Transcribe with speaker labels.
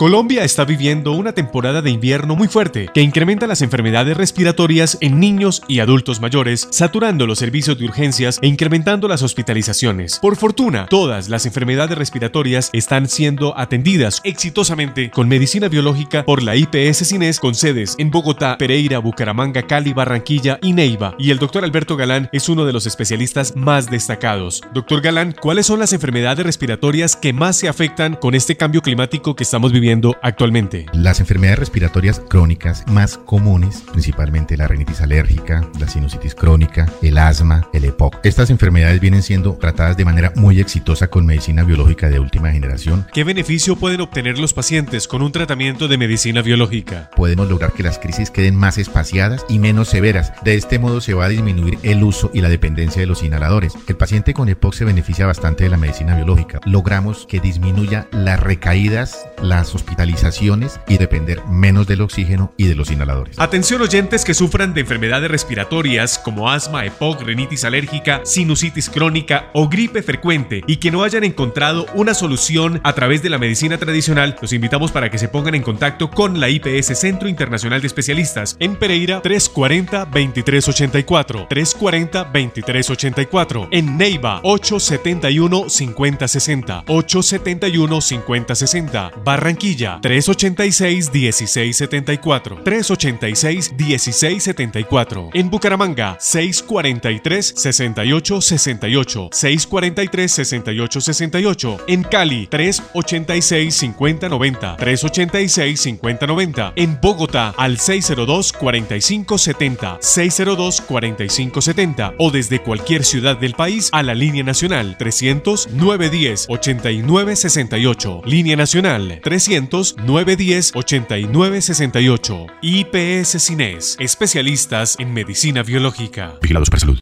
Speaker 1: Colombia está viviendo una temporada de invierno muy fuerte que incrementa las enfermedades respiratorias en niños y adultos mayores, saturando los servicios de urgencias e incrementando las hospitalizaciones. Por fortuna, todas las enfermedades respiratorias están siendo atendidas exitosamente con medicina biológica por la IPS Cines con sedes en Bogotá, Pereira, Bucaramanga, Cali, Barranquilla y Neiva. Y el doctor Alberto Galán es uno de los especialistas más destacados. Doctor Galán, ¿cuáles son las enfermedades respiratorias que más se afectan con este cambio climático que estamos viviendo? Actualmente?
Speaker 2: Las enfermedades respiratorias crónicas más comunes, principalmente la rinitis alérgica, la sinusitis crónica, el asma, el EPOC. Estas enfermedades vienen siendo tratadas de manera muy exitosa con medicina biológica de última generación.
Speaker 1: ¿Qué beneficio pueden obtener los pacientes con un tratamiento de medicina biológica?
Speaker 2: Podemos lograr que las crisis queden más espaciadas y menos severas. De este modo se va a disminuir el uso y la dependencia de los inhaladores. El paciente con EPOC se beneficia bastante de la medicina biológica. Logramos que disminuya las recaídas, las hospitalizaciones y depender menos del oxígeno y de los inhaladores.
Speaker 1: Atención oyentes que sufran de enfermedades respiratorias como asma, EPOC, rinitis alérgica, sinusitis crónica o gripe frecuente y que no hayan encontrado una solución a través de la medicina tradicional, los invitamos para que se pongan en contacto con la IPS Centro Internacional de Especialistas en Pereira 340-2384, 340-2384, en Neiva 871-5060, 871-5060, Barranquilla 386-1674. 386-1674. En Bucaramanga 643-6868. 643-6868. En Cali 386-5090. 386-5090. En Bogotá al 602-4570. 602-4570. O desde cualquier ciudad del país a la línea nacional 300-910-8968. Línea nacional 300 910 8968. IPS Cines, especialistas en medicina biológica.
Speaker 2: Vigilados para salud.